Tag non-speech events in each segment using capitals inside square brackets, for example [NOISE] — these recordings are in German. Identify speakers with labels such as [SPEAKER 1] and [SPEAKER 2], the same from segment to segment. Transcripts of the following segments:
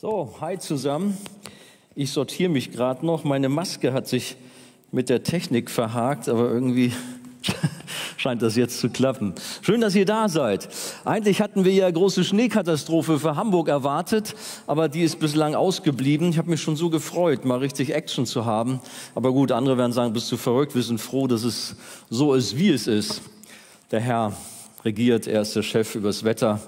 [SPEAKER 1] So, hi zusammen. Ich sortiere mich gerade noch. Meine Maske hat sich mit der Technik verhakt, aber irgendwie [LAUGHS] scheint das jetzt zu klappen. Schön, dass ihr da seid. Eigentlich hatten wir ja große Schneekatastrophe für Hamburg erwartet, aber die ist bislang ausgeblieben. Ich habe mich schon so gefreut, mal richtig Action zu haben. Aber gut, andere werden sagen, bist du verrückt? Wir sind froh, dass es so ist, wie es ist. Der Herr regiert, er ist der Chef übers Wetter.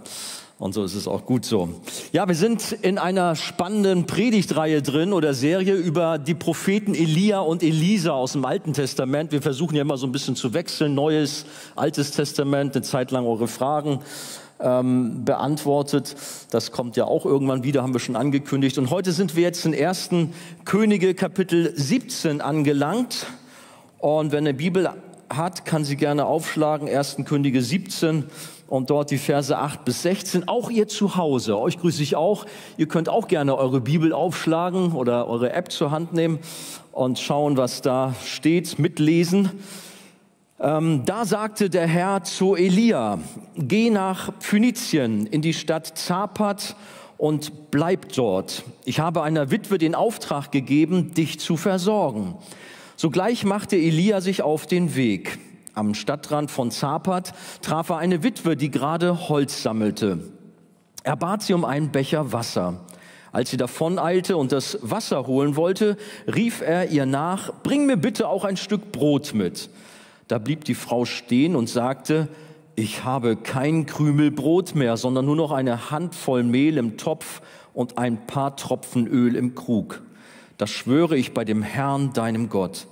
[SPEAKER 1] Und so ist es auch gut so. Ja, wir sind in einer spannenden Predigtreihe drin oder Serie über die Propheten Elia und Elisa aus dem Alten Testament. Wir versuchen ja immer so ein bisschen zu wechseln. Neues, Altes Testament, eine Zeit lang eure Fragen ähm, beantwortet. Das kommt ja auch irgendwann wieder, haben wir schon angekündigt. Und heute sind wir jetzt in 1. Könige Kapitel 17 angelangt. Und wenn eine Bibel hat, kann sie gerne aufschlagen. 1. Könige 17 und dort die Verse 8 bis 16. Auch ihr zu Hause, euch grüße ich auch. Ihr könnt auch gerne eure Bibel aufschlagen oder eure App zur Hand nehmen und schauen, was da steht, mitlesen. Ähm, da sagte der Herr zu Elia, geh nach Phönizien in die Stadt Zapat und bleib dort. Ich habe einer Witwe den Auftrag gegeben, dich zu versorgen. Sogleich machte Elia sich auf den Weg. Am Stadtrand von Zapat traf er eine Witwe, die gerade Holz sammelte. Er bat sie um einen Becher Wasser. Als sie davoneilte und das Wasser holen wollte, rief er ihr nach, bring mir bitte auch ein Stück Brot mit. Da blieb die Frau stehen und sagte, ich habe kein Krümel Brot mehr, sondern nur noch eine Handvoll Mehl im Topf und ein paar Tropfen Öl im Krug. Das schwöre ich bei dem Herrn, deinem Gott.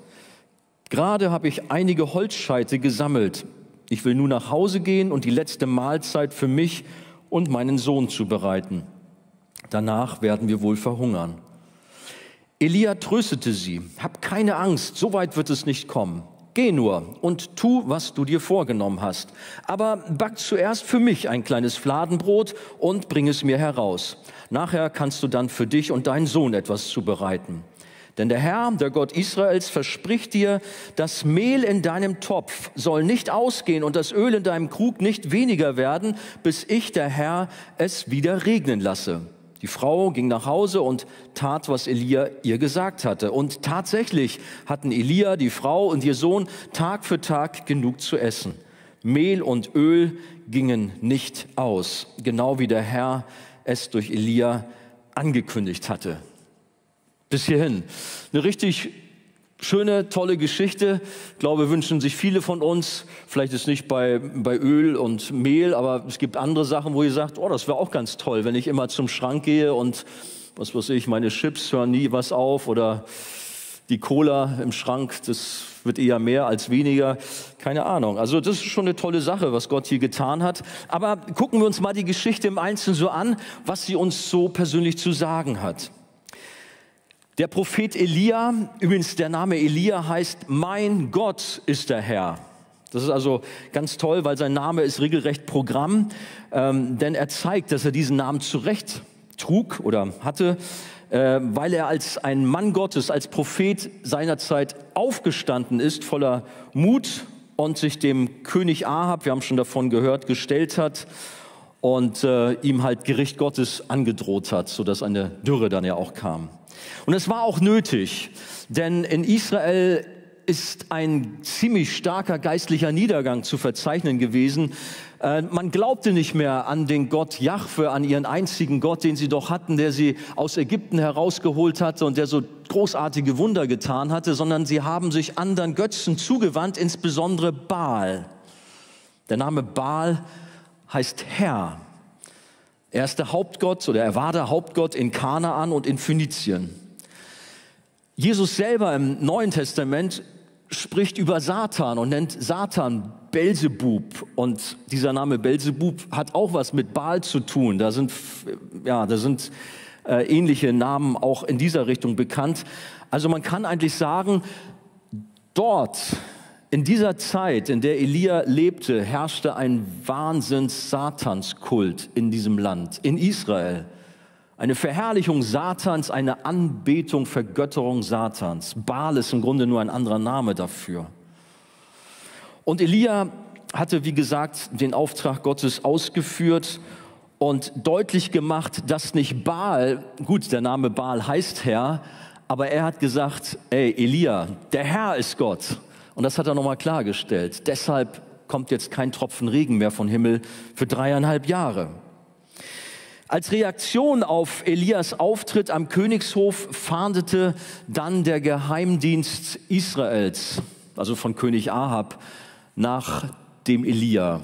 [SPEAKER 1] Gerade habe ich einige Holzscheite gesammelt. Ich will nun nach Hause gehen und die letzte Mahlzeit für mich und meinen Sohn zubereiten. Danach werden wir wohl verhungern. Elia tröstete sie, hab keine Angst, so weit wird es nicht kommen. Geh nur und tu, was du dir vorgenommen hast. Aber back zuerst für mich ein kleines Fladenbrot und bring es mir heraus. Nachher kannst du dann für dich und deinen Sohn etwas zubereiten. Denn der Herr, der Gott Israels, verspricht dir, das Mehl in deinem Topf soll nicht ausgehen und das Öl in deinem Krug nicht weniger werden, bis ich, der Herr, es wieder regnen lasse. Die Frau ging nach Hause und tat, was Elia ihr gesagt hatte. Und tatsächlich hatten Elia, die Frau und ihr Sohn Tag für Tag genug zu essen. Mehl und Öl gingen nicht aus, genau wie der Herr es durch Elia angekündigt hatte bis hierhin. Eine richtig schöne, tolle Geschichte. Ich glaube, wünschen sich viele von uns. Vielleicht ist nicht bei, bei Öl und Mehl, aber es gibt andere Sachen, wo ihr sagt, oh, das wäre auch ganz toll, wenn ich immer zum Schrank gehe und was weiß ich, meine Chips hören nie was auf oder die Cola im Schrank, das wird eher mehr als weniger. Keine Ahnung. Also das ist schon eine tolle Sache, was Gott hier getan hat. Aber gucken wir uns mal die Geschichte im Einzelnen so an, was sie uns so persönlich zu sagen hat. Der Prophet Elia, übrigens der Name Elia heißt, mein Gott ist der Herr. Das ist also ganz toll, weil sein Name ist regelrecht Programm, ähm, denn er zeigt, dass er diesen Namen zurecht trug oder hatte, äh, weil er als ein Mann Gottes, als Prophet seiner Zeit aufgestanden ist, voller Mut und sich dem König Ahab, wir haben schon davon gehört, gestellt hat und äh, ihm halt Gericht Gottes angedroht hat, sodass eine Dürre dann ja auch kam. Und es war auch nötig, denn in Israel ist ein ziemlich starker geistlicher Niedergang zu verzeichnen gewesen. Äh, man glaubte nicht mehr an den Gott Jahwe, an ihren einzigen Gott, den sie doch hatten, der sie aus Ägypten herausgeholt hatte und der so großartige Wunder getan hatte, sondern sie haben sich anderen Götzen zugewandt, insbesondere Baal. Der Name Baal heißt Herr. Er ist der Hauptgott oder er war der Hauptgott in Kanaan und in Phönizien. Jesus selber im Neuen Testament spricht über Satan und nennt Satan Belzebub. Und dieser Name Belzebub hat auch was mit Baal zu tun. Da sind, ja, da sind äh, ähnliche Namen auch in dieser Richtung bekannt. Also man kann eigentlich sagen, dort in dieser Zeit, in der Elia lebte, herrschte ein Wahnsinns-Satanskult in diesem Land, in Israel. Eine Verherrlichung Satans, eine Anbetung, Vergötterung Satans. Baal ist im Grunde nur ein anderer Name dafür. Und Elia hatte, wie gesagt, den Auftrag Gottes ausgeführt und deutlich gemacht, dass nicht Baal, gut, der Name Baal heißt Herr, aber er hat gesagt, ey, Elia, der Herr ist Gott. Und das hat er nochmal klargestellt. Deshalb kommt jetzt kein Tropfen Regen mehr vom Himmel für dreieinhalb Jahre. Als Reaktion auf Elias Auftritt am Königshof fahndete dann der Geheimdienst Israels, also von König Ahab, nach dem Elia.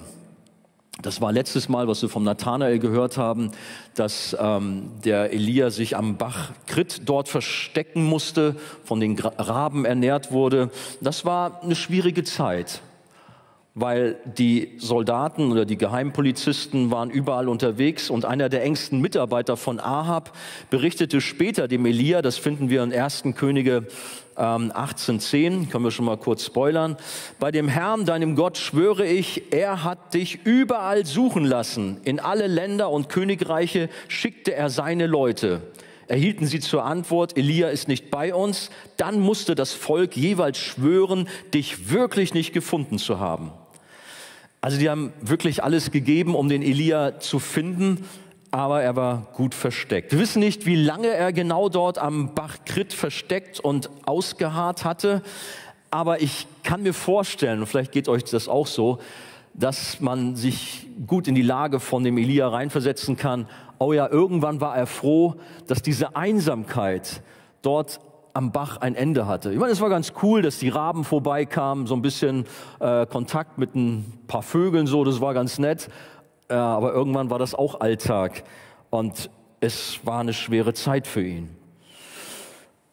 [SPEAKER 1] Das war letztes Mal, was wir vom Nathanael gehört haben, dass ähm, der Elia sich am Bach Krit dort verstecken musste, von den Raben ernährt wurde. Das war eine schwierige Zeit, weil die Soldaten oder die Geheimpolizisten waren überall unterwegs und einer der engsten Mitarbeiter von Ahab berichtete später dem Elia, das finden wir in 1. Könige 18.10, ähm, können wir schon mal kurz spoilern. Bei dem Herrn, deinem Gott, schwöre ich, er hat dich überall suchen lassen. In alle Länder und Königreiche schickte er seine Leute. Erhielten sie zur Antwort, Elia ist nicht bei uns, dann musste das Volk jeweils schwören, dich wirklich nicht gefunden zu haben. Also die haben wirklich alles gegeben, um den Elia zu finden aber er war gut versteckt. Wir wissen nicht, wie lange er genau dort am Bach Krit versteckt und ausgeharrt hatte, aber ich kann mir vorstellen, und vielleicht geht euch das auch so, dass man sich gut in die Lage von dem Elia reinversetzen kann. Oh ja, irgendwann war er froh, dass diese Einsamkeit dort am Bach ein Ende hatte. Ich meine, es war ganz cool, dass die Raben vorbeikamen, so ein bisschen äh, Kontakt mit ein paar Vögeln, so, das war ganz nett. Äh, aber irgendwann war das auch Alltag und es war eine schwere Zeit für ihn.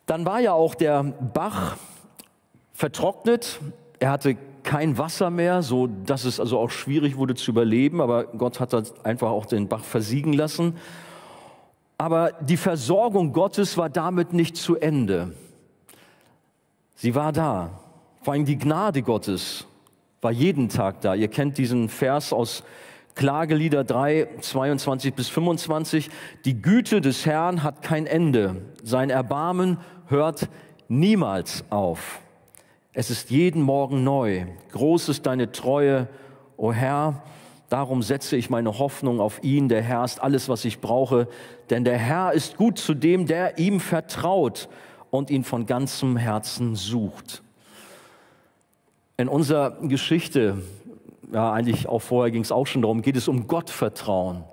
[SPEAKER 1] Dann war ja auch der Bach vertrocknet. Er hatte kein Wasser mehr, so dass es also auch schwierig wurde zu überleben. Aber Gott hat einfach auch den Bach versiegen lassen. Aber die Versorgung Gottes war damit nicht zu Ende. Sie war da. Vor allem die Gnade Gottes war jeden Tag da. Ihr kennt diesen Vers aus Klagelieder 3, 22 bis 25. Die Güte des Herrn hat kein Ende. Sein Erbarmen hört niemals auf. Es ist jeden Morgen neu. Groß ist deine Treue, o Herr. Darum setze ich meine Hoffnung auf ihn. Der Herr ist alles, was ich brauche. Denn der Herr ist gut zu dem, der ihm vertraut und ihn von ganzem Herzen sucht. In unserer Geschichte ja, eigentlich auch vorher ging es auch schon darum, geht es um Gottvertrauen.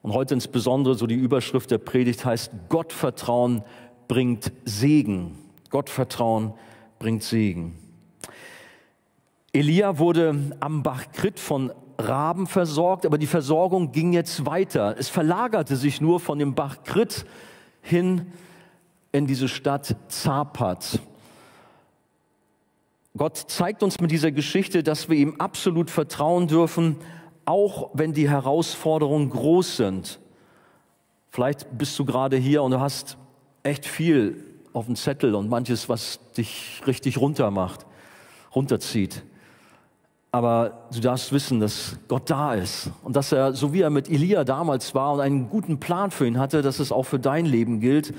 [SPEAKER 1] Und heute insbesondere so die Überschrift der Predigt heißt, Gottvertrauen bringt Segen. Gottvertrauen bringt Segen. Elia wurde am Bach Krit von Raben versorgt, aber die Versorgung ging jetzt weiter. Es verlagerte sich nur von dem Bach Krit hin in diese Stadt Zapat. Gott zeigt uns mit dieser Geschichte, dass wir ihm absolut vertrauen dürfen, auch wenn die Herausforderungen groß sind. Vielleicht bist du gerade hier und du hast echt viel auf dem Zettel und manches, was dich richtig runter macht, runterzieht. Aber du darfst wissen, dass Gott da ist und dass er, so wie er mit Elia damals war und einen guten Plan für ihn hatte, dass es auch für dein Leben gilt.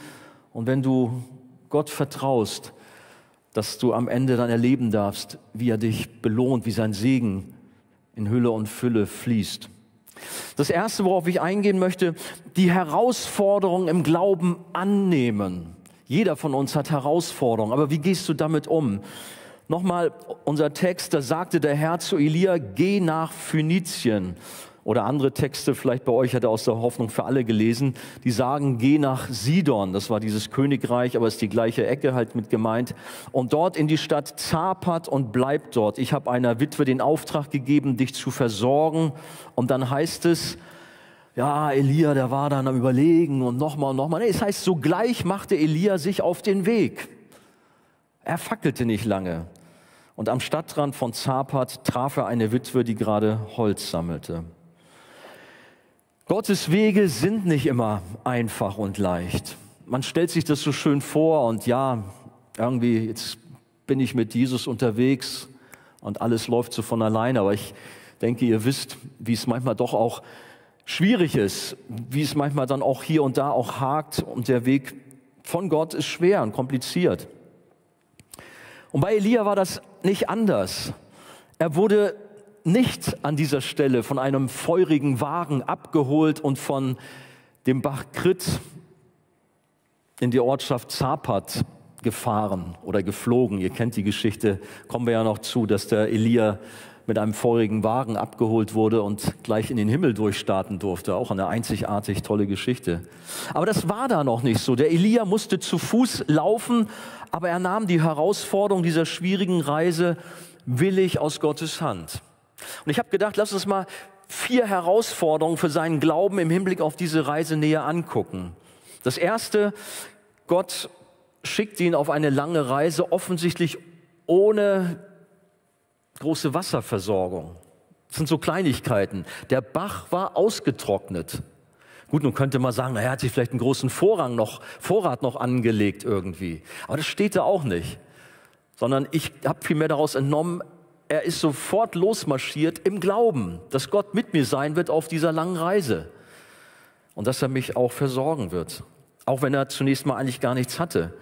[SPEAKER 1] Und wenn du Gott vertraust, dass du am Ende dann erleben darfst, wie er dich belohnt, wie sein Segen in Hülle und Fülle fließt. Das Erste, worauf ich eingehen möchte, die Herausforderung im Glauben annehmen. Jeder von uns hat Herausforderungen, aber wie gehst du damit um? Nochmal unser Text, da sagte der Herr zu Elia, geh nach Phönizien oder andere Texte, vielleicht bei euch hat er aus der Hoffnung für alle gelesen, die sagen, geh nach Sidon, das war dieses Königreich, aber ist die gleiche Ecke halt mit gemeint, und dort in die Stadt Zapat und bleib dort. Ich habe einer Witwe den Auftrag gegeben, dich zu versorgen. Und dann heißt es, ja, Elia, der war dann am Überlegen und nochmal und nochmal. Nee, es heißt, sogleich machte Elia sich auf den Weg. Er fackelte nicht lange. Und am Stadtrand von Zapat traf er eine Witwe, die gerade Holz sammelte. Gottes Wege sind nicht immer einfach und leicht. Man stellt sich das so schön vor und ja, irgendwie jetzt bin ich mit Jesus unterwegs und alles läuft so von alleine. Aber ich denke, ihr wisst, wie es manchmal doch auch schwierig ist, wie es manchmal dann auch hier und da auch hakt und der Weg von Gott ist schwer und kompliziert. Und bei Elia war das nicht anders. Er wurde nicht an dieser Stelle von einem feurigen Wagen abgeholt und von dem Bach Krit in die Ortschaft Zapat gefahren oder geflogen. Ihr kennt die Geschichte, kommen wir ja noch zu, dass der Elia mit einem feurigen Wagen abgeholt wurde und gleich in den Himmel durchstarten durfte. Auch eine einzigartig tolle Geschichte. Aber das war da noch nicht so. Der Elia musste zu Fuß laufen, aber er nahm die Herausforderung dieser schwierigen Reise willig aus Gottes Hand. Und ich habe gedacht, lass uns mal vier Herausforderungen für seinen Glauben im Hinblick auf diese Reise näher angucken. Das erste, Gott schickt ihn auf eine lange Reise, offensichtlich ohne große Wasserversorgung. Das sind so Kleinigkeiten. Der Bach war ausgetrocknet. Gut, nun könnte man sagen, er hat sich vielleicht einen großen Vorrang noch, Vorrat noch angelegt irgendwie. Aber das steht da auch nicht. Sondern ich habe vielmehr daraus entnommen, er ist sofort losmarschiert im Glauben, dass Gott mit mir sein wird auf dieser langen Reise und dass er mich auch versorgen wird, auch wenn er zunächst mal eigentlich gar nichts hatte.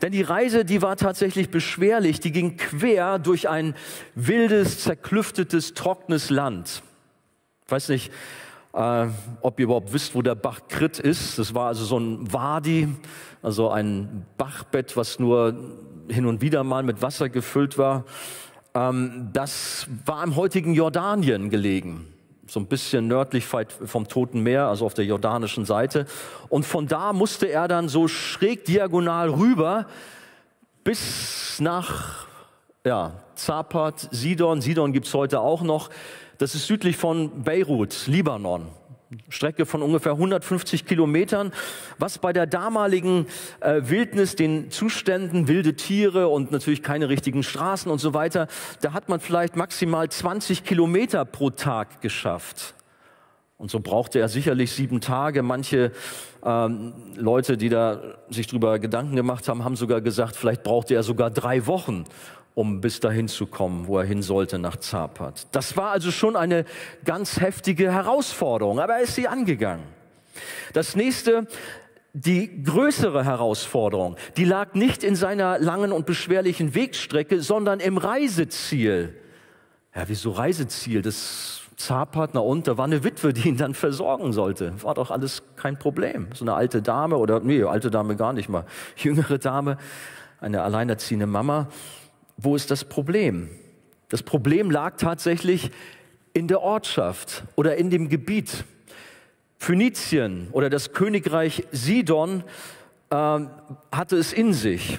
[SPEAKER 1] Denn die Reise, die war tatsächlich beschwerlich, die ging quer durch ein wildes, zerklüftetes, trockenes Land. Ich weiß nicht, äh, ob ihr überhaupt wisst, wo der Bach Krit ist. Das war also so ein Wadi, also ein Bachbett, was nur hin und wieder mal mit Wasser gefüllt war. Ähm, das war im heutigen Jordanien gelegen, so ein bisschen nördlich vom Toten Meer, also auf der jordanischen Seite. Und von da musste er dann so schräg diagonal rüber bis nach ja, Zapat, Sidon. Sidon gibt's heute auch noch. Das ist südlich von Beirut, Libanon. Strecke von ungefähr 150 Kilometern, was bei der damaligen äh, Wildnis, den Zuständen, wilde Tiere und natürlich keine richtigen Straßen und so weiter, da hat man vielleicht maximal 20 Kilometer pro Tag geschafft. Und so brauchte er sicherlich sieben Tage. Manche ähm, Leute, die da sich drüber Gedanken gemacht haben, haben sogar gesagt, vielleicht brauchte er sogar drei Wochen, um bis dahin zu kommen, wo er hin sollte, nach Zapat. Das war also schon eine ganz heftige Herausforderung, aber er ist sie angegangen. Das nächste, die größere Herausforderung, die lag nicht in seiner langen und beschwerlichen Wegstrecke, sondern im Reiseziel. Ja, wieso Reiseziel? Das Zapat, na und, da war eine Witwe, die ihn dann versorgen sollte. War doch alles kein Problem. So eine alte Dame oder, nee, alte Dame gar nicht mal, [LAUGHS] jüngere Dame, eine alleinerziehende Mama wo ist das Problem? Das Problem lag tatsächlich in der Ortschaft oder in dem Gebiet. Phönizien oder das Königreich Sidon äh, hatte es in sich.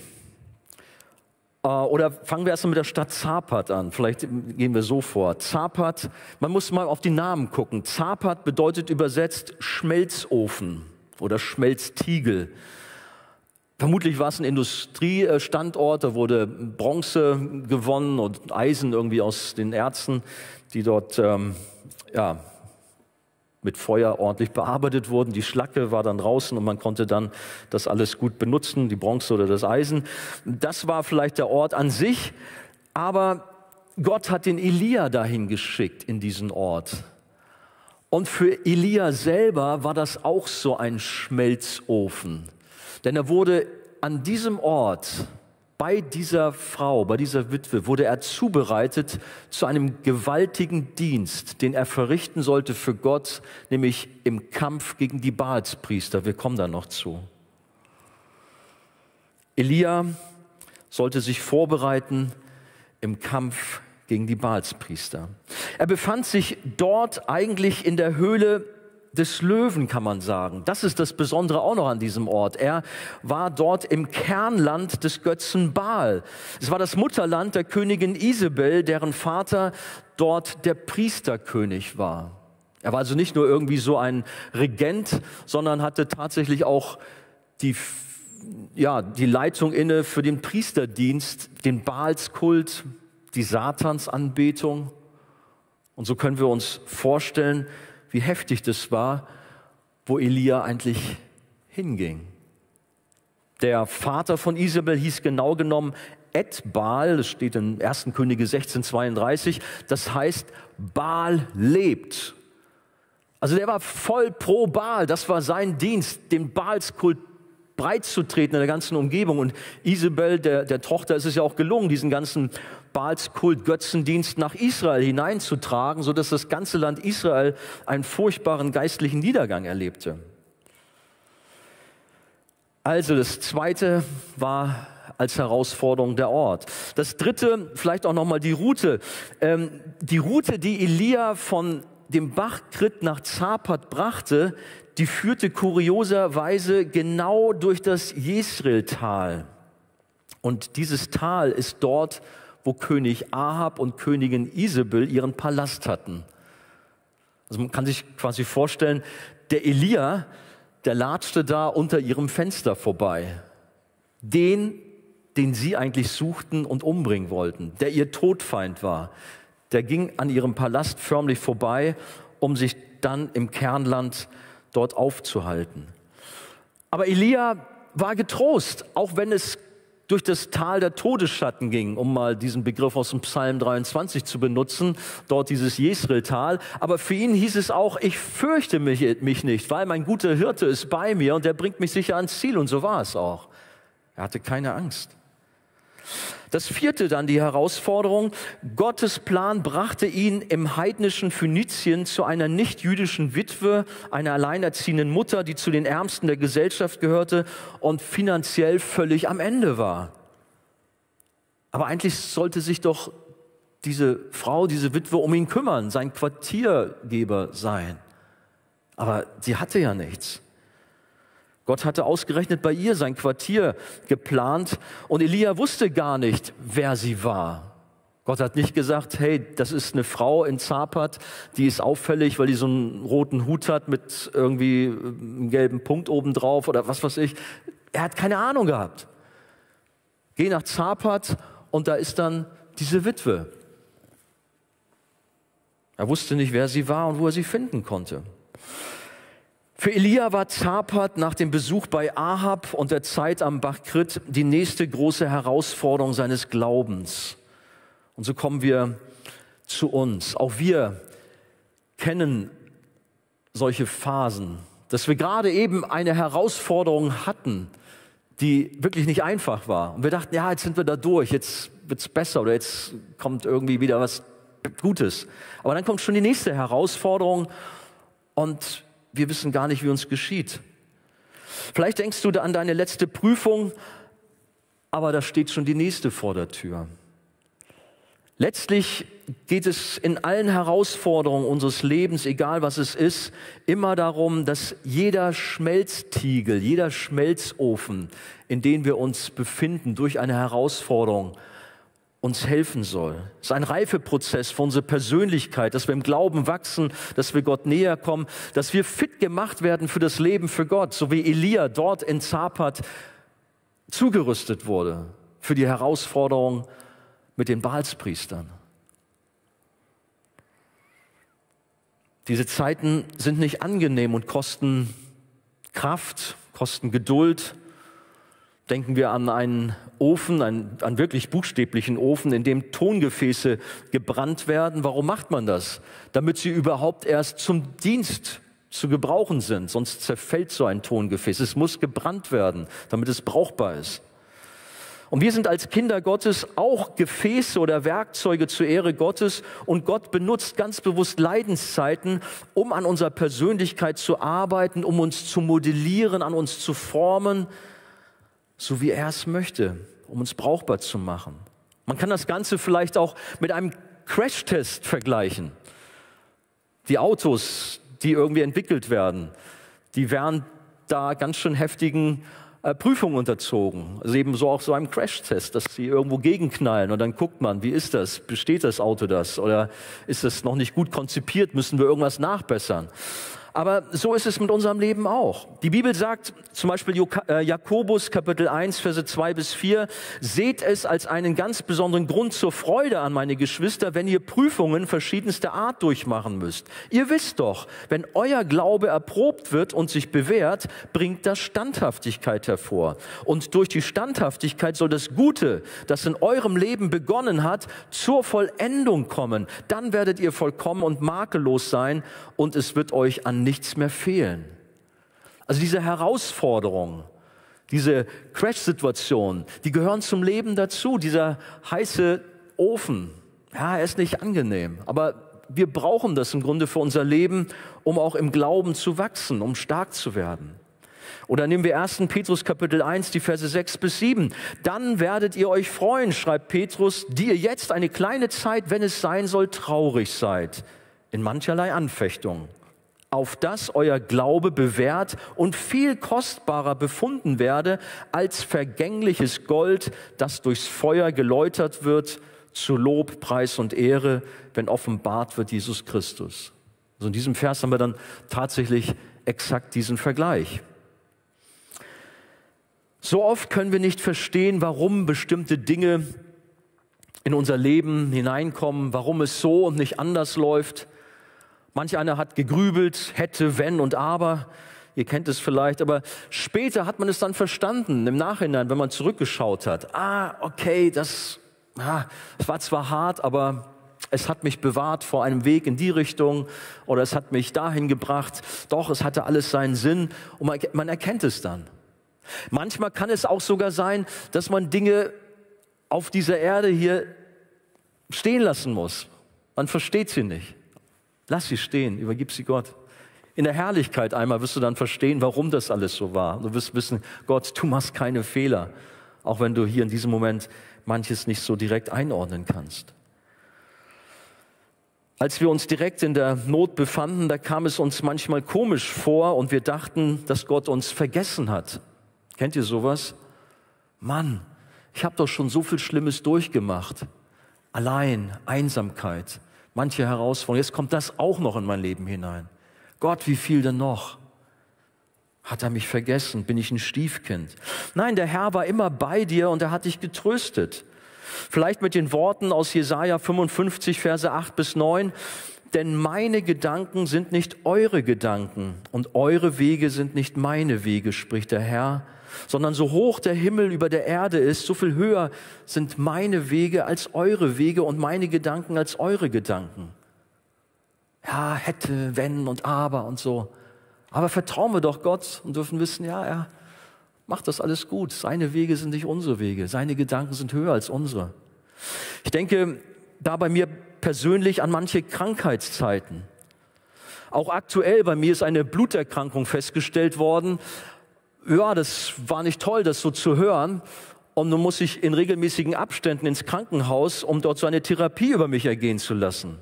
[SPEAKER 1] Äh, oder fangen wir erstmal mit der Stadt Zapat an. Vielleicht gehen wir so vor. Zapat, man muss mal auf die Namen gucken. Zapat bedeutet übersetzt Schmelzofen oder Schmelztiegel. Vermutlich war es ein Industriestandort, da wurde Bronze gewonnen und Eisen irgendwie aus den Erzen, die dort ähm, ja, mit Feuer ordentlich bearbeitet wurden. Die Schlacke war dann draußen und man konnte dann das alles gut benutzen, die Bronze oder das Eisen. Das war vielleicht der Ort an sich, aber Gott hat den Elia dahin geschickt in diesen Ort. Und für Elia selber war das auch so ein Schmelzofen. Denn er wurde an diesem Ort, bei dieser Frau, bei dieser Witwe, wurde er zubereitet zu einem gewaltigen Dienst, den er verrichten sollte für Gott, nämlich im Kampf gegen die Baalspriester. Wir kommen da noch zu. Elia sollte sich vorbereiten im Kampf gegen die Baalspriester. Er befand sich dort eigentlich in der Höhle des Löwen, kann man sagen. Das ist das Besondere auch noch an diesem Ort. Er war dort im Kernland des Götzen Baal. Es war das Mutterland der Königin Isabel, deren Vater dort der Priesterkönig war. Er war also nicht nur irgendwie so ein Regent, sondern hatte tatsächlich auch die, ja, die Leitung inne für den Priesterdienst, den Baalskult, die Satansanbetung. Und so können wir uns vorstellen, wie heftig das war, wo Elia eigentlich hinging. Der Vater von Isabel hieß genau genommen Edbaal, das steht in 1. Könige 1632, das heißt, Baal lebt. Also der war voll pro Baal, das war sein Dienst, den Baalskult breit zu treten in der ganzen Umgebung. Und Isabel, der, der Tochter, ist es ja auch gelungen, diesen ganzen Baalskult, Götzendienst nach Israel hineinzutragen, sodass das ganze Land Israel einen furchtbaren geistlichen Niedergang erlebte. Also das zweite war als Herausforderung der Ort. Das dritte, vielleicht auch nochmal die Route. Ähm, die Route, die Elia von dem Bach Krit nach Zapat brachte, die führte kurioserweise genau durch das Jesreel-Tal. Und dieses Tal ist dort, wo König Ahab und Königin Isabel ihren Palast hatten. Also man kann sich quasi vorstellen, der Elia, der latschte da unter ihrem Fenster vorbei. Den, den sie eigentlich suchten und umbringen wollten, der ihr Todfeind war, der ging an ihrem Palast förmlich vorbei, um sich dann im Kernland dort aufzuhalten. Aber Elia war getrost, auch wenn es durch das Tal der Todesschatten ging, um mal diesen Begriff aus dem Psalm 23 zu benutzen, dort dieses Jesreel-Tal. Aber für ihn hieß es auch, ich fürchte mich, mich nicht, weil mein guter Hirte ist bei mir und der bringt mich sicher ans Ziel. Und so war es auch. Er hatte keine Angst. Das vierte dann die Herausforderung. Gottes Plan brachte ihn im heidnischen Phönizien zu einer nicht-jüdischen Witwe, einer alleinerziehenden Mutter, die zu den Ärmsten der Gesellschaft gehörte und finanziell völlig am Ende war. Aber eigentlich sollte sich doch diese Frau, diese Witwe um ihn kümmern, sein Quartiergeber sein. Aber sie hatte ja nichts. Gott hatte ausgerechnet bei ihr sein Quartier geplant und Elia wusste gar nicht, wer sie war. Gott hat nicht gesagt, hey, das ist eine Frau in Zapat, die ist auffällig, weil die so einen roten Hut hat mit irgendwie einem gelben Punkt oben drauf oder was weiß ich. Er hat keine Ahnung gehabt. Geh nach Zapat und da ist dann diese Witwe. Er wusste nicht, wer sie war und wo er sie finden konnte. Für Elia war Zapat nach dem Besuch bei Ahab und der Zeit am Bach Krit die nächste große Herausforderung seines Glaubens. Und so kommen wir zu uns. Auch wir kennen solche Phasen, dass wir gerade eben eine Herausforderung hatten, die wirklich nicht einfach war. Und wir dachten, ja, jetzt sind wir da durch, jetzt wird's besser oder jetzt kommt irgendwie wieder was Gutes. Aber dann kommt schon die nächste Herausforderung und wir wissen gar nicht, wie uns geschieht. Vielleicht denkst du an deine letzte Prüfung, aber da steht schon die nächste vor der Tür. Letztlich geht es in allen Herausforderungen unseres Lebens, egal was es ist, immer darum, dass jeder Schmelztiegel, jeder Schmelzofen, in dem wir uns befinden, durch eine Herausforderung uns helfen soll. Es ist ein Reifeprozess für unsere Persönlichkeit, dass wir im Glauben wachsen, dass wir Gott näher kommen, dass wir fit gemacht werden für das Leben für Gott, so wie Elia dort in Zapat zugerüstet wurde für die Herausforderung mit den Baalspriestern. Diese Zeiten sind nicht angenehm und kosten Kraft, kosten Geduld, Denken wir an einen Ofen, einen, einen wirklich buchstäblichen Ofen, in dem Tongefäße gebrannt werden. Warum macht man das? Damit sie überhaupt erst zum Dienst zu gebrauchen sind. Sonst zerfällt so ein Tongefäß. Es muss gebrannt werden, damit es brauchbar ist. Und wir sind als Kinder Gottes auch Gefäße oder Werkzeuge zur Ehre Gottes und Gott benutzt ganz bewusst Leidenszeiten, um an unserer Persönlichkeit zu arbeiten, um uns zu modellieren, an uns zu formen, so wie er es möchte, um uns brauchbar zu machen. Man kann das Ganze vielleicht auch mit einem Crashtest vergleichen. Die Autos, die irgendwie entwickelt werden, die werden da ganz schön heftigen äh, Prüfungen unterzogen. Also eben so auch so einem Crashtest, dass sie irgendwo gegenknallen und dann guckt man, wie ist das? Besteht das Auto das? Oder ist das noch nicht gut konzipiert? Müssen wir irgendwas nachbessern? Aber so ist es mit unserem Leben auch. Die Bibel sagt zum Beispiel äh, Jakobus Kapitel 1, Verse 2 bis 4, seht es als einen ganz besonderen Grund zur Freude an meine Geschwister, wenn ihr Prüfungen verschiedenster Art durchmachen müsst. Ihr wisst doch, wenn euer Glaube erprobt wird und sich bewährt, bringt das Standhaftigkeit hervor. Und durch die Standhaftigkeit soll das Gute, das in eurem Leben begonnen hat, zur Vollendung kommen. Dann werdet ihr vollkommen und makellos sein und es wird euch an nichts mehr fehlen. Also diese Herausforderung, diese Crash-Situation, die gehören zum Leben dazu. Dieser heiße Ofen. Ja, er ist nicht angenehm, aber wir brauchen das im Grunde für unser Leben, um auch im Glauben zu wachsen, um stark zu werden. Oder nehmen wir 1. Petrus Kapitel 1, die Verse 6 bis 7. Dann werdet ihr euch freuen, schreibt Petrus, die ihr jetzt eine kleine Zeit, wenn es sein soll, traurig seid, in mancherlei Anfechtung auf das euer Glaube bewährt und viel kostbarer befunden werde als vergängliches Gold, das durchs Feuer geläutert wird, zu Lob, Preis und Ehre, wenn offenbart wird Jesus Christus. Also in diesem Vers haben wir dann tatsächlich exakt diesen Vergleich. So oft können wir nicht verstehen, warum bestimmte Dinge in unser Leben hineinkommen, warum es so und nicht anders läuft. Manch einer hat gegrübelt, hätte, wenn und aber. Ihr kennt es vielleicht, aber später hat man es dann verstanden, im Nachhinein, wenn man zurückgeschaut hat. Ah, okay, das, ah, das war zwar hart, aber es hat mich bewahrt vor einem Weg in die Richtung oder es hat mich dahin gebracht. Doch, es hatte alles seinen Sinn und man, man erkennt es dann. Manchmal kann es auch sogar sein, dass man Dinge auf dieser Erde hier stehen lassen muss. Man versteht sie nicht. Lass sie stehen, übergib sie Gott. In der Herrlichkeit einmal wirst du dann verstehen, warum das alles so war. Du wirst wissen, Gott, du machst keine Fehler, auch wenn du hier in diesem Moment manches nicht so direkt einordnen kannst. Als wir uns direkt in der Not befanden, da kam es uns manchmal komisch vor und wir dachten, dass Gott uns vergessen hat. Kennt ihr sowas? Mann, ich habe doch schon so viel Schlimmes durchgemacht. Allein, Einsamkeit, manche Herausforderungen. Jetzt kommt das auch noch in mein Leben hinein. Gott, wie viel denn noch? Hat er mich vergessen? Bin ich ein Stiefkind? Nein, der Herr war immer bei dir und er hat dich getröstet. Vielleicht mit den Worten aus Jesaja 55, Verse 8 bis 9. Denn meine Gedanken sind nicht eure Gedanken und eure Wege sind nicht meine Wege, spricht der Herr, sondern so hoch der Himmel über der Erde ist, so viel höher sind meine Wege als eure Wege und meine Gedanken als eure Gedanken. Ja, hätte, wenn und aber und so. Aber vertrauen wir doch Gott und dürfen wissen, ja, er macht das alles gut. Seine Wege sind nicht unsere Wege. Seine Gedanken sind höher als unsere. Ich denke da bei mir persönlich an manche Krankheitszeiten. Auch aktuell bei mir ist eine Bluterkrankung festgestellt worden ja, das war nicht toll, das so zu hören. Und nun muss ich in regelmäßigen Abständen ins Krankenhaus, um dort so eine Therapie über mich ergehen zu lassen.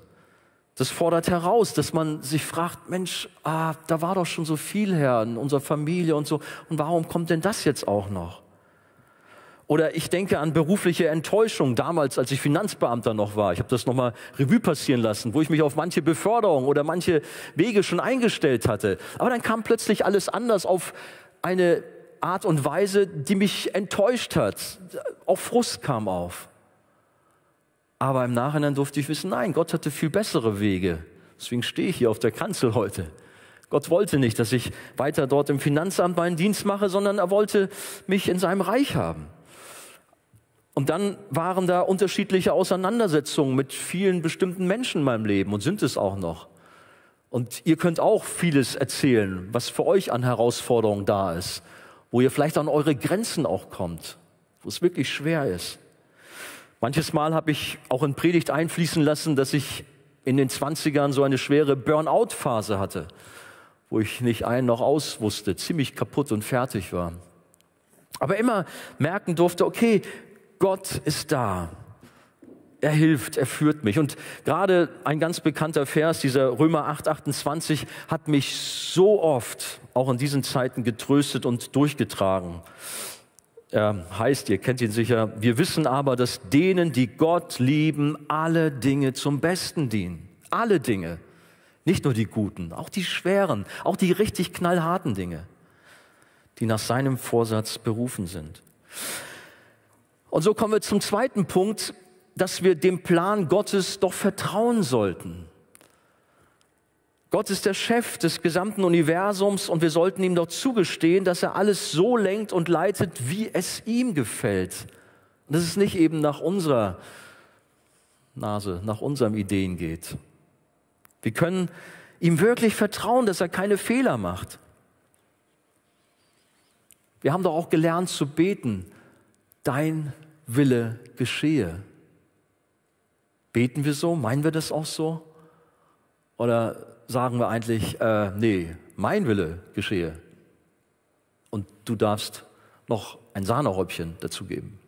[SPEAKER 1] Das fordert heraus, dass man sich fragt, Mensch, ah, da war doch schon so viel her in unserer Familie und so. Und warum kommt denn das jetzt auch noch? Oder ich denke an berufliche Enttäuschung damals, als ich Finanzbeamter noch war. Ich habe das nochmal Revue passieren lassen, wo ich mich auf manche Beförderung oder manche Wege schon eingestellt hatte. Aber dann kam plötzlich alles anders auf eine Art und Weise, die mich enttäuscht hat. Auch Frust kam auf. Aber im Nachhinein durfte ich wissen, nein, Gott hatte viel bessere Wege. Deswegen stehe ich hier auf der Kanzel heute. Gott wollte nicht, dass ich weiter dort im Finanzamt meinen Dienst mache, sondern er wollte mich in seinem Reich haben. Und dann waren da unterschiedliche Auseinandersetzungen mit vielen bestimmten Menschen in meinem Leben und sind es auch noch. Und ihr könnt auch vieles erzählen, was für euch an Herausforderungen da ist, wo ihr vielleicht an eure Grenzen auch kommt, wo es wirklich schwer ist. Manches Mal habe ich auch in Predigt einfließen lassen, dass ich in den 20ern so eine schwere Burnout-Phase hatte, wo ich nicht ein noch aus wusste, ziemlich kaputt und fertig war. Aber immer merken durfte, okay, Gott ist da er hilft, er führt mich. Und gerade ein ganz bekannter Vers, dieser Römer 8, 28, hat mich so oft auch in diesen Zeiten getröstet und durchgetragen. Er heißt, ihr kennt ihn sicher, wir wissen aber, dass denen, die Gott lieben, alle Dinge zum Besten dienen. Alle Dinge. Nicht nur die guten, auch die schweren, auch die richtig knallharten Dinge, die nach seinem Vorsatz berufen sind. Und so kommen wir zum zweiten Punkt, dass wir dem Plan Gottes doch vertrauen sollten. Gott ist der Chef des gesamten Universums und wir sollten ihm doch zugestehen, dass er alles so lenkt und leitet, wie es ihm gefällt. Und dass es nicht eben nach unserer Nase, nach unseren Ideen geht. Wir können ihm wirklich vertrauen, dass er keine Fehler macht. Wir haben doch auch gelernt zu beten, dein Wille geschehe. Beten wir so? Meinen wir das auch so? Oder sagen wir eigentlich, äh, nee, mein Wille geschehe und du darfst noch ein Sahnehäubchen dazugeben?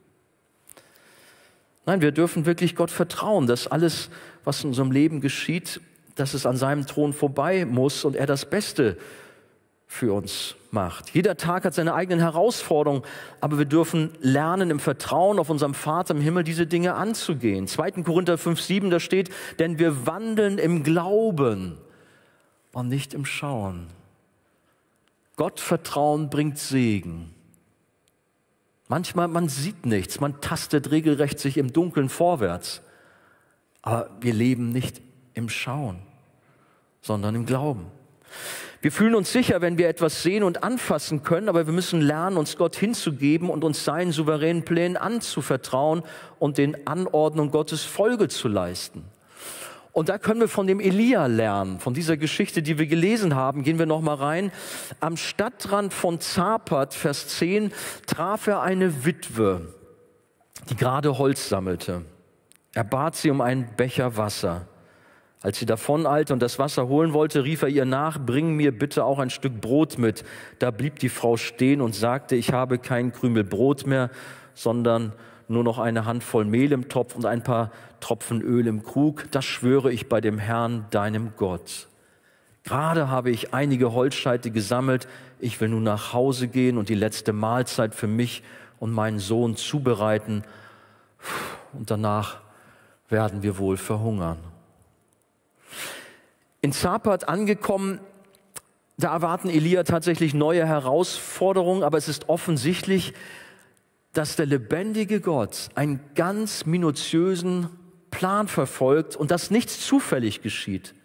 [SPEAKER 1] Nein, wir dürfen wirklich Gott vertrauen, dass alles, was in unserem Leben geschieht, dass es an seinem Thron vorbei muss und er das Beste für uns macht. Jeder Tag hat seine eigenen Herausforderungen, aber wir dürfen lernen, im Vertrauen auf unserem Vater im Himmel diese Dinge anzugehen. 2. Korinther 5, 7, da steht, denn wir wandeln im Glauben und nicht im Schauen. Gott vertrauen bringt Segen. Manchmal, man sieht nichts, man tastet regelrecht sich im Dunkeln vorwärts. Aber wir leben nicht im Schauen, sondern im Glauben. Wir fühlen uns sicher, wenn wir etwas sehen und anfassen können, aber wir müssen lernen, uns Gott hinzugeben und uns seinen souveränen Plänen anzuvertrauen und den Anordnungen Gottes Folge zu leisten. Und da können wir von dem Elia lernen, von dieser Geschichte, die wir gelesen haben. Gehen wir noch mal rein. Am Stadtrand von Zapat, Vers 10, traf er eine Witwe, die gerade Holz sammelte. Er bat sie um einen Becher Wasser. Als sie davon eilte und das Wasser holen wollte, rief er ihr nach, bring mir bitte auch ein Stück Brot mit. Da blieb die Frau stehen und sagte, ich habe kein Krümel Brot mehr, sondern nur noch eine Handvoll Mehl im Topf und ein paar Tropfen Öl im Krug. Das schwöre ich bei dem Herrn, deinem Gott. Gerade habe ich einige Holzscheite gesammelt. Ich will nun nach Hause gehen und die letzte Mahlzeit für mich und meinen Sohn zubereiten. Und danach werden wir wohl verhungern. In Zapat angekommen, da erwarten Elia tatsächlich neue Herausforderungen, aber es ist offensichtlich, dass der lebendige Gott einen ganz minutiösen Plan verfolgt und dass nichts zufällig geschieht.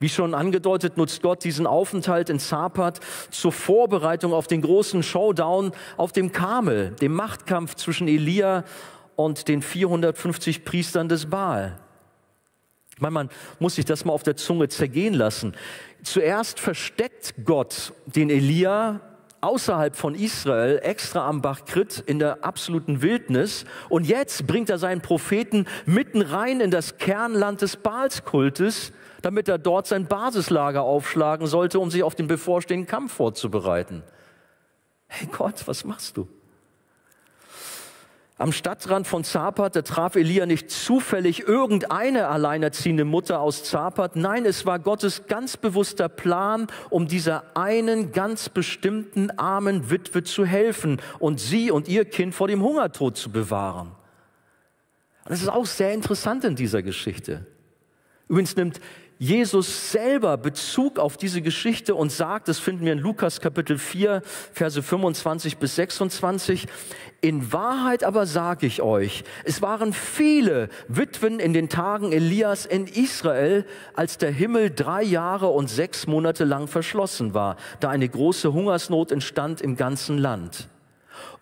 [SPEAKER 1] Wie schon angedeutet, nutzt Gott diesen Aufenthalt in Zapat zur Vorbereitung auf den großen Showdown auf dem Kamel, dem Machtkampf zwischen Elia und den 450 Priestern des Baal. Ich meine, man muss sich das mal auf der Zunge zergehen lassen. Zuerst versteckt Gott den Elia außerhalb von Israel, extra am Bach Krit, in der absoluten Wildnis. Und jetzt bringt er seinen Propheten mitten rein in das Kernland des Baalskultes, damit er dort sein Basislager aufschlagen sollte, um sich auf den bevorstehenden Kampf vorzubereiten. Hey Gott, was machst du? Am Stadtrand von Zapat, da traf Elia nicht zufällig irgendeine alleinerziehende Mutter aus Zapat. Nein, es war Gottes ganz bewusster Plan, um dieser einen ganz bestimmten armen Witwe zu helfen und sie und ihr Kind vor dem Hungertod zu bewahren. Und das ist auch sehr interessant in dieser Geschichte. Übrigens nimmt Jesus selber Bezug auf diese Geschichte und sagt, das finden wir in Lukas Kapitel 4, Verse 25 bis 26, in Wahrheit aber sage ich euch, es waren viele Witwen in den Tagen Elias in Israel, als der Himmel drei Jahre und sechs Monate lang verschlossen war, da eine große Hungersnot entstand im ganzen Land.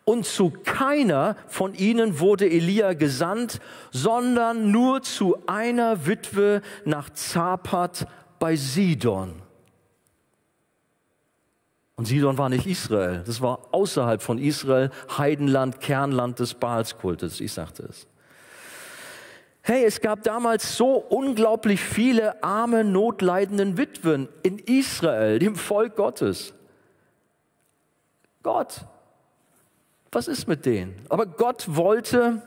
[SPEAKER 1] Und zu keiner von ihnen wurde Elia gesandt, sondern nur zu einer Witwe nach Zapat bei Sidon. Und Sidon war nicht Israel, das war außerhalb von Israel, Heidenland, Kernland des Baalskultes, ich sagte es. Hey, es gab damals so unglaublich viele arme, notleidenden Witwen in Israel, dem Volk Gottes. Gott was ist mit denen? Aber Gott wollte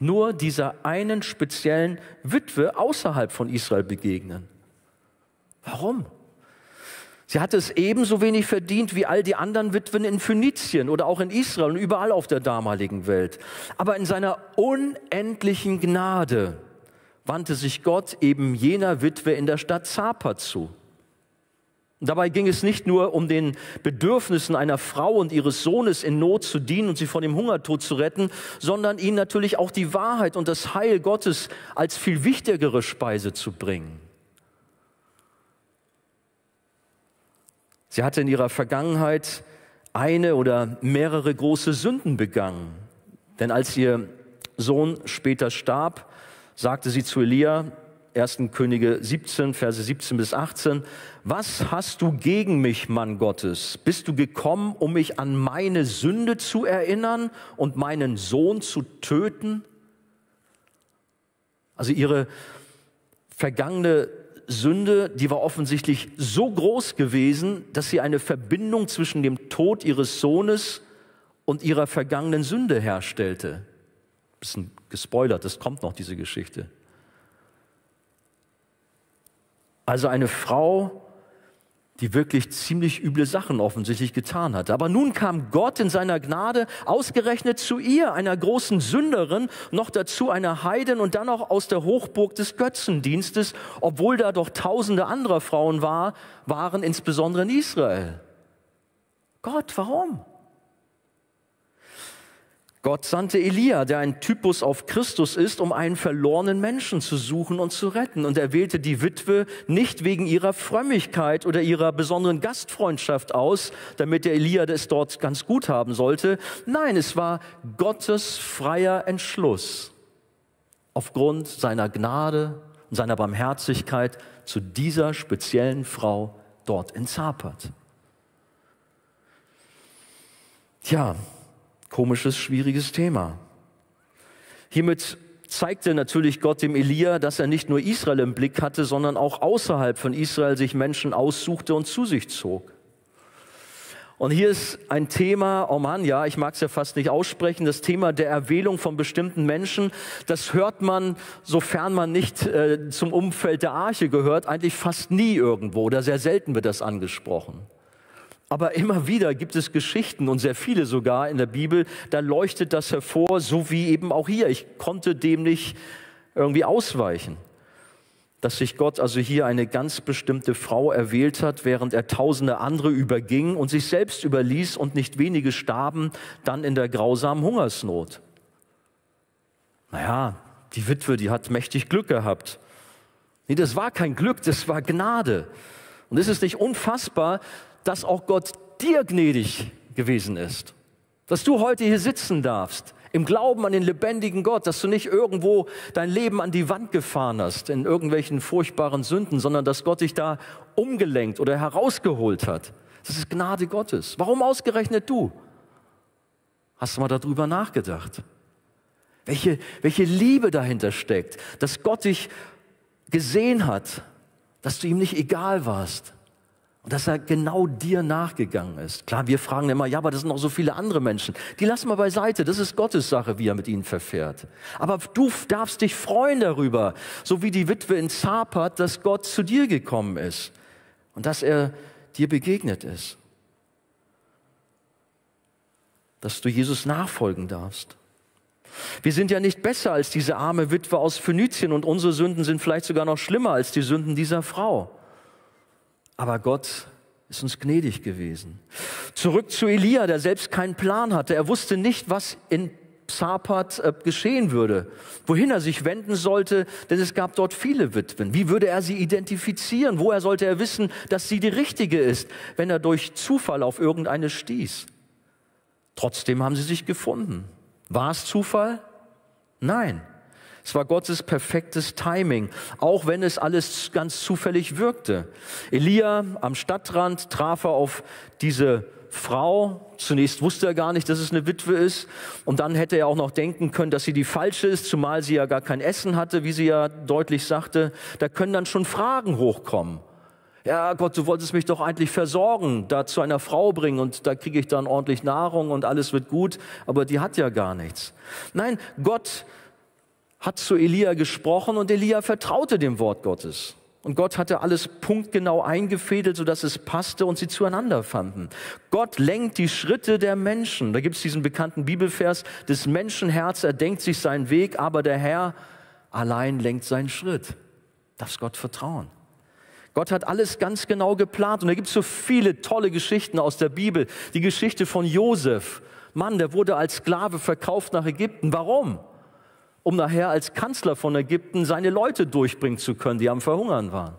[SPEAKER 1] nur dieser einen speziellen Witwe außerhalb von Israel begegnen. Warum? Sie hatte es ebenso wenig verdient wie all die anderen Witwen in Phönizien oder auch in Israel und überall auf der damaligen Welt. Aber in seiner unendlichen Gnade wandte sich Gott eben jener Witwe in der Stadt Zapat zu. Dabei ging es nicht nur um den Bedürfnissen einer Frau und ihres Sohnes in Not zu dienen und sie vor dem Hungertod zu retten, sondern ihnen natürlich auch die Wahrheit und das Heil Gottes als viel wichtigere Speise zu bringen. Sie hatte in ihrer Vergangenheit eine oder mehrere große Sünden begangen. Denn als ihr Sohn später starb, sagte sie zu Elia, 1. Könige 17, Verse 17 bis 18. Was hast du gegen mich, Mann Gottes? Bist du gekommen, um mich an meine Sünde zu erinnern und meinen Sohn zu töten? Also ihre vergangene Sünde, die war offensichtlich so groß gewesen, dass sie eine Verbindung zwischen dem Tod ihres Sohnes und ihrer vergangenen Sünde herstellte. Bisschen gespoilert, das kommt noch, diese Geschichte. Also eine Frau, die wirklich ziemlich üble Sachen offensichtlich getan hatte. Aber nun kam Gott in seiner Gnade ausgerechnet zu ihr, einer großen Sünderin, noch dazu einer Heiden und dann auch aus der Hochburg des Götzendienstes, obwohl da doch tausende anderer Frauen war, waren, insbesondere in Israel. Gott, warum? Gott sandte Elia, der ein Typus auf Christus ist, um einen verlorenen Menschen zu suchen und zu retten. Und er wählte die Witwe nicht wegen ihrer Frömmigkeit oder ihrer besonderen Gastfreundschaft aus, damit der Elia es dort ganz gut haben sollte. Nein, es war Gottes freier Entschluss, aufgrund seiner Gnade und seiner Barmherzigkeit zu dieser speziellen Frau dort in Zapat. Tja, Komisches, schwieriges Thema. Hiermit zeigte natürlich Gott dem Elia, dass er nicht nur Israel im Blick hatte, sondern auch außerhalb von Israel sich Menschen aussuchte und zu sich zog. Und hier ist ein Thema, oh Mann, ja, ich mag es ja fast nicht aussprechen, das Thema der Erwählung von bestimmten Menschen. Das hört man, sofern man nicht äh, zum Umfeld der Arche gehört, eigentlich fast nie irgendwo oder sehr selten wird das angesprochen. Aber immer wieder gibt es Geschichten und sehr viele sogar in der Bibel, da leuchtet das hervor, so wie eben auch hier. Ich konnte dem nicht irgendwie ausweichen, dass sich Gott also hier eine ganz bestimmte Frau erwählt hat, während er tausende andere überging und sich selbst überließ und nicht wenige starben dann in der grausamen Hungersnot. Naja, die Witwe, die hat mächtig Glück gehabt. Nee, das war kein Glück, das war Gnade. Und es ist nicht unfassbar, dass auch Gott dir gnädig gewesen ist. Dass du heute hier sitzen darfst, im Glauben an den lebendigen Gott, dass du nicht irgendwo dein Leben an die Wand gefahren hast in irgendwelchen furchtbaren Sünden, sondern dass Gott dich da umgelenkt oder herausgeholt hat. Das ist Gnade Gottes. Warum ausgerechnet du? Hast du mal darüber nachgedacht? Welche, welche Liebe dahinter steckt, dass Gott dich gesehen hat, dass du ihm nicht egal warst, und dass er genau dir nachgegangen ist. Klar, wir fragen immer, ja, aber das sind noch so viele andere Menschen. Die lassen wir beiseite. Das ist Gottes Sache, wie er mit ihnen verfährt. Aber du darfst dich freuen darüber, so wie die Witwe in Zapat, dass Gott zu dir gekommen ist und dass er dir begegnet ist. Dass du Jesus nachfolgen darfst. Wir sind ja nicht besser als diese arme Witwe aus Phönizien und unsere Sünden sind vielleicht sogar noch schlimmer als die Sünden dieser Frau. Aber Gott ist uns gnädig gewesen. Zurück zu Elia, der selbst keinen Plan hatte. Er wusste nicht, was in Zapat äh, geschehen würde, wohin er sich wenden sollte, denn es gab dort viele Witwen. Wie würde er sie identifizieren? Woher sollte er wissen, dass sie die richtige ist, wenn er durch Zufall auf irgendeine stieß? Trotzdem haben sie sich gefunden. War es Zufall? Nein. Es war Gottes perfektes Timing, auch wenn es alles ganz zufällig wirkte. Elia am Stadtrand traf er auf diese Frau. Zunächst wusste er gar nicht, dass es eine Witwe ist. Und dann hätte er auch noch denken können, dass sie die falsche ist, zumal sie ja gar kein Essen hatte, wie sie ja deutlich sagte. Da können dann schon Fragen hochkommen. Ja, Gott, du wolltest mich doch eigentlich versorgen, da zu einer Frau bringen und da kriege ich dann ordentlich Nahrung und alles wird gut, aber die hat ja gar nichts. Nein, Gott hat zu Elia gesprochen und Elia vertraute dem Wort Gottes. Und Gott hatte alles punktgenau eingefädelt, sodass es passte und sie zueinander fanden. Gott lenkt die Schritte der Menschen. Da gibt es diesen bekannten Bibelvers, des Menschenherz erdenkt sich seinen Weg, aber der Herr allein lenkt seinen Schritt. Darfst Gott vertrauen. Gott hat alles ganz genau geplant und da gibt es so viele tolle Geschichten aus der Bibel. Die Geschichte von Josef. Mann, der wurde als Sklave verkauft nach Ägypten. Warum? um nachher als Kanzler von Ägypten seine Leute durchbringen zu können, die am Verhungern waren.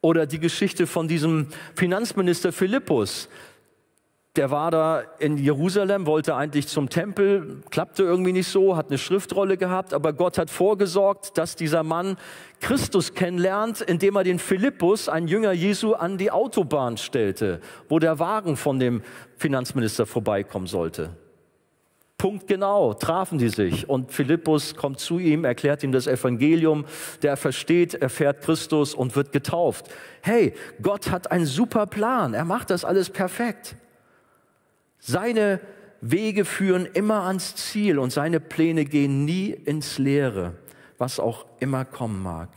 [SPEAKER 1] Oder die Geschichte von diesem Finanzminister Philippus. Der war da in Jerusalem, wollte eigentlich zum Tempel, klappte irgendwie nicht so, hat eine Schriftrolle gehabt, aber Gott hat vorgesorgt, dass dieser Mann Christus kennenlernt, indem er den Philippus, ein Jünger Jesu, an die Autobahn stellte, wo der Wagen von dem Finanzminister vorbeikommen sollte. Punktgenau trafen die sich und Philippus kommt zu ihm, erklärt ihm das Evangelium, der versteht, erfährt Christus und wird getauft. Hey, Gott hat einen super Plan, er macht das alles perfekt. Seine Wege führen immer ans Ziel und seine Pläne gehen nie ins Leere, was auch immer kommen mag.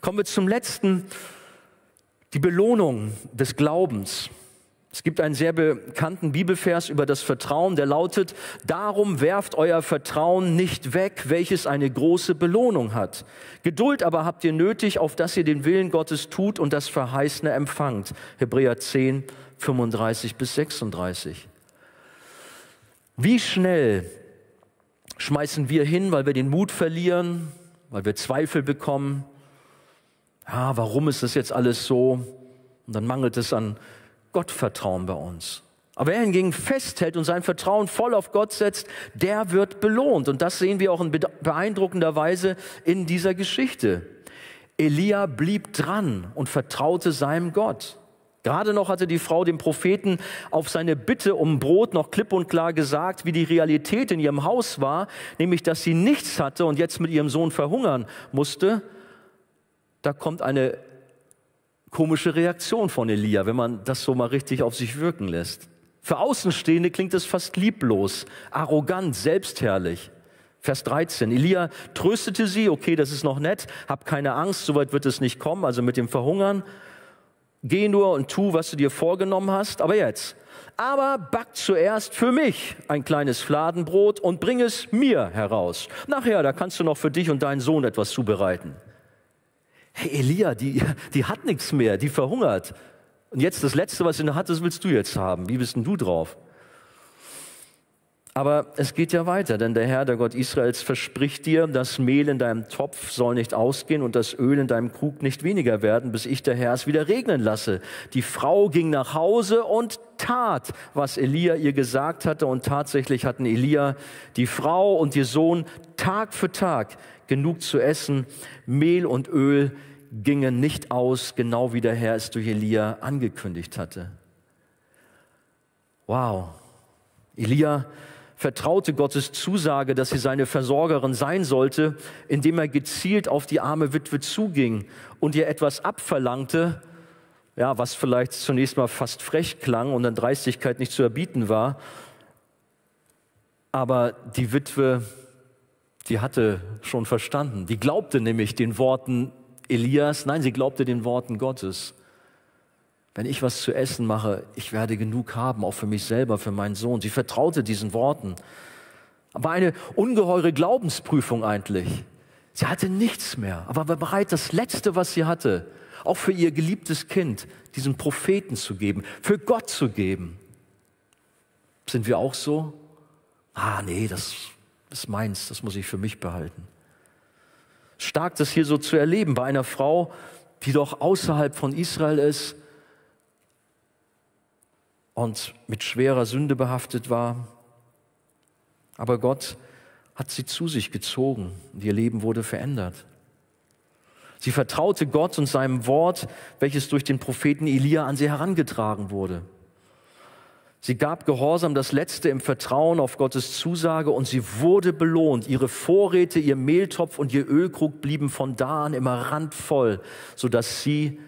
[SPEAKER 1] Kommen wir zum letzten, die Belohnung des Glaubens. Es gibt einen sehr bekannten Bibelvers über das Vertrauen, der lautet, darum werft euer Vertrauen nicht weg, welches eine große Belohnung hat. Geduld aber habt ihr nötig, auf dass ihr den Willen Gottes tut und das Verheißene empfangt. Hebräer 10, 35 bis 36. Wie schnell schmeißen wir hin, weil wir den Mut verlieren, weil wir Zweifel bekommen? Ja, warum ist das jetzt alles so? Und dann mangelt es an Gottvertrauen bei uns. Aber wer hingegen festhält und sein Vertrauen voll auf Gott setzt, der wird belohnt. Und das sehen wir auch in beeindruckender Weise in dieser Geschichte. Elia blieb dran und vertraute seinem Gott. Gerade noch hatte die Frau dem Propheten auf seine Bitte um Brot noch klipp und klar gesagt, wie die Realität in ihrem Haus war, nämlich dass sie nichts hatte und jetzt mit ihrem Sohn verhungern musste. Da kommt eine komische Reaktion von Elia, wenn man das so mal richtig auf sich wirken lässt. Für Außenstehende klingt es fast lieblos, arrogant, selbstherrlich. Vers 13. Elia tröstete sie, okay, das ist noch nett, hab keine Angst, soweit wird es nicht kommen, also mit dem Verhungern. Geh nur und tu, was du dir vorgenommen hast, aber jetzt. Aber back zuerst für mich ein kleines Fladenbrot und bring es mir heraus. Nachher, da kannst du noch für dich und deinen Sohn etwas zubereiten hey Elia, die, die hat nichts mehr, die verhungert. Und jetzt das Letzte, was sie noch hat, das willst du jetzt haben. Wie bist denn du drauf? Aber es geht ja weiter, denn der Herr, der Gott Israels, verspricht dir, das Mehl in deinem Topf soll nicht ausgehen und das Öl in deinem Krug nicht weniger werden, bis ich der Herr es wieder regnen lasse. Die Frau ging nach Hause und tat, was Elia ihr gesagt hatte. Und tatsächlich hatten Elia, die Frau und ihr Sohn Tag für Tag genug zu essen, Mehl und Öl gingen nicht aus, genau wie der Herr es durch Elia angekündigt hatte. Wow. Elia vertraute Gottes Zusage, dass sie seine Versorgerin sein sollte, indem er gezielt auf die arme Witwe zuging und ihr etwas abverlangte, ja, was vielleicht zunächst mal fast frech klang und an Dreistigkeit nicht zu erbieten war. Aber die Witwe, die hatte schon verstanden. Die glaubte nämlich den Worten Elias, nein, sie glaubte den Worten Gottes. Wenn ich was zu essen mache, ich werde genug haben, auch für mich selber, für meinen Sohn. Sie vertraute diesen Worten. Aber eine ungeheure Glaubensprüfung eigentlich. Sie hatte nichts mehr, aber war bereit, das Letzte, was sie hatte, auch für ihr geliebtes Kind, diesen Propheten zu geben, für Gott zu geben. Sind wir auch so? Ah, nee, das ist meins, das muss ich für mich behalten stark, das hier so zu erleben bei einer Frau, die doch außerhalb von Israel ist und mit schwerer Sünde behaftet war. Aber Gott hat sie zu sich gezogen und ihr Leben wurde verändert. Sie vertraute Gott und seinem Wort, welches durch den Propheten Elia an sie herangetragen wurde. Sie gab Gehorsam das Letzte im Vertrauen auf Gottes Zusage und sie wurde belohnt. Ihre Vorräte, ihr Mehltopf und ihr Ölkrug blieben von da an immer randvoll, sodass sie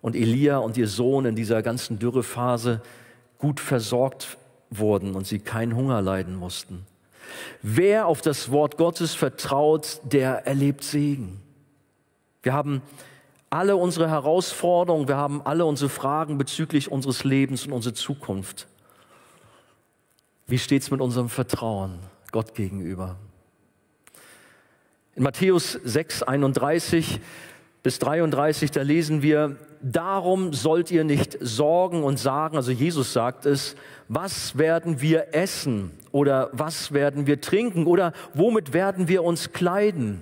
[SPEAKER 1] und Elia und ihr Sohn in dieser ganzen Dürrephase gut versorgt wurden und sie keinen Hunger leiden mussten. Wer auf das Wort Gottes vertraut, der erlebt Segen. Wir haben alle unsere Herausforderungen, wir haben alle unsere Fragen bezüglich unseres Lebens und unserer Zukunft. Wie steht es mit unserem Vertrauen Gott gegenüber? In Matthäus 6, 31 bis 33, da lesen wir, darum sollt ihr nicht sorgen und sagen, also Jesus sagt es, was werden wir essen oder was werden wir trinken oder womit werden wir uns kleiden?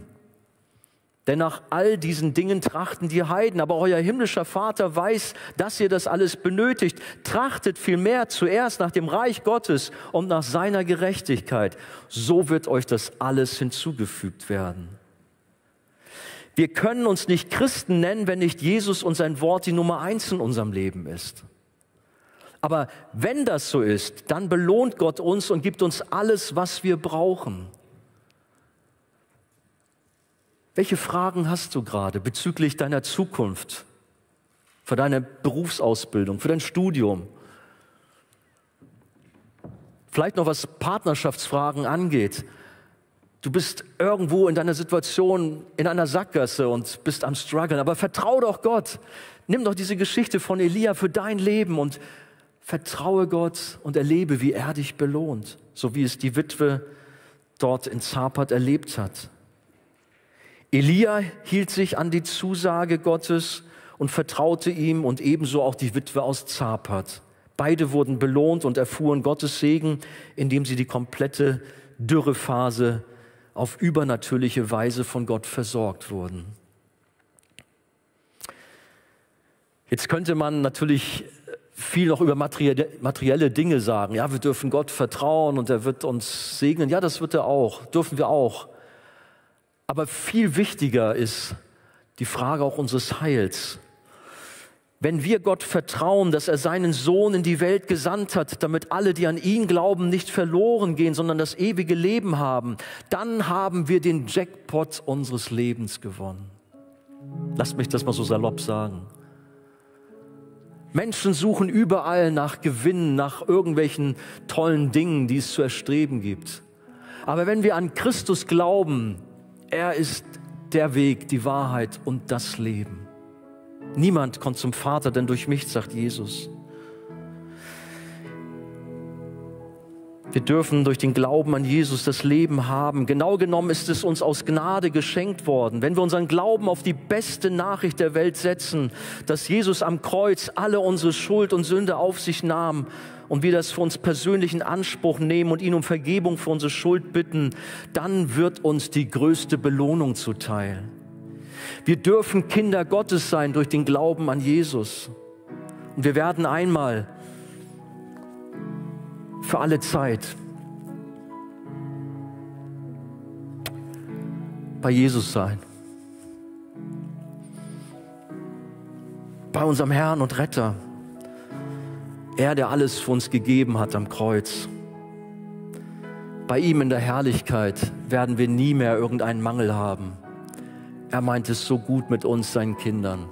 [SPEAKER 1] Denn nach all diesen Dingen trachten die Heiden, aber euer himmlischer Vater weiß, dass ihr das alles benötigt. Trachtet vielmehr zuerst nach dem Reich Gottes und nach seiner Gerechtigkeit. So wird euch das alles hinzugefügt werden. Wir können uns nicht Christen nennen, wenn nicht Jesus und sein Wort die Nummer eins in unserem Leben ist. Aber wenn das so ist, dann belohnt Gott uns und gibt uns alles, was wir brauchen. Welche Fragen hast du gerade bezüglich deiner Zukunft, für deine Berufsausbildung, für dein Studium? Vielleicht noch was Partnerschaftsfragen angeht. Du bist irgendwo in deiner Situation in einer Sackgasse und bist am struggeln, aber vertrau doch Gott. Nimm doch diese Geschichte von Elia für dein Leben und vertraue Gott und erlebe, wie er dich belohnt, so wie es die Witwe dort in Zapat erlebt hat. Elia hielt sich an die Zusage Gottes und vertraute ihm und ebenso auch die Witwe aus Zapat. Beide wurden belohnt und erfuhren Gottes Segen, indem sie die komplette Dürrephase auf übernatürliche Weise von Gott versorgt wurden. Jetzt könnte man natürlich viel noch über materielle Dinge sagen. Ja, wir dürfen Gott vertrauen und er wird uns segnen. Ja, das wird er auch, dürfen wir auch. Aber viel wichtiger ist die Frage auch unseres Heils. Wenn wir Gott vertrauen, dass er seinen Sohn in die Welt gesandt hat, damit alle, die an ihn glauben, nicht verloren gehen, sondern das ewige Leben haben, dann haben wir den Jackpot unseres Lebens gewonnen. Lasst mich das mal so salopp sagen. Menschen suchen überall nach Gewinnen, nach irgendwelchen tollen Dingen, die es zu erstreben gibt. Aber wenn wir an Christus glauben, er ist der Weg, die Wahrheit und das Leben. Niemand kommt zum Vater, denn durch mich, sagt Jesus. Wir dürfen durch den Glauben an Jesus das Leben haben. Genau genommen ist es uns aus Gnade geschenkt worden. Wenn wir unseren Glauben auf die beste Nachricht der Welt setzen, dass Jesus am Kreuz alle unsere Schuld und Sünde auf sich nahm und wir das für uns persönlich in Anspruch nehmen und ihn um Vergebung für unsere Schuld bitten, dann wird uns die größte Belohnung zuteil. Wir dürfen Kinder Gottes sein durch den Glauben an Jesus. Und wir werden einmal für alle Zeit bei Jesus sein. Bei unserem Herrn und Retter. Er, der alles für uns gegeben hat am Kreuz. Bei ihm in der Herrlichkeit werden wir nie mehr irgendeinen Mangel haben. Er meint es so gut mit uns, seinen Kindern.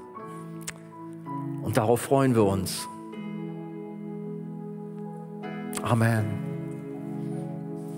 [SPEAKER 1] Und darauf freuen wir uns. Amen.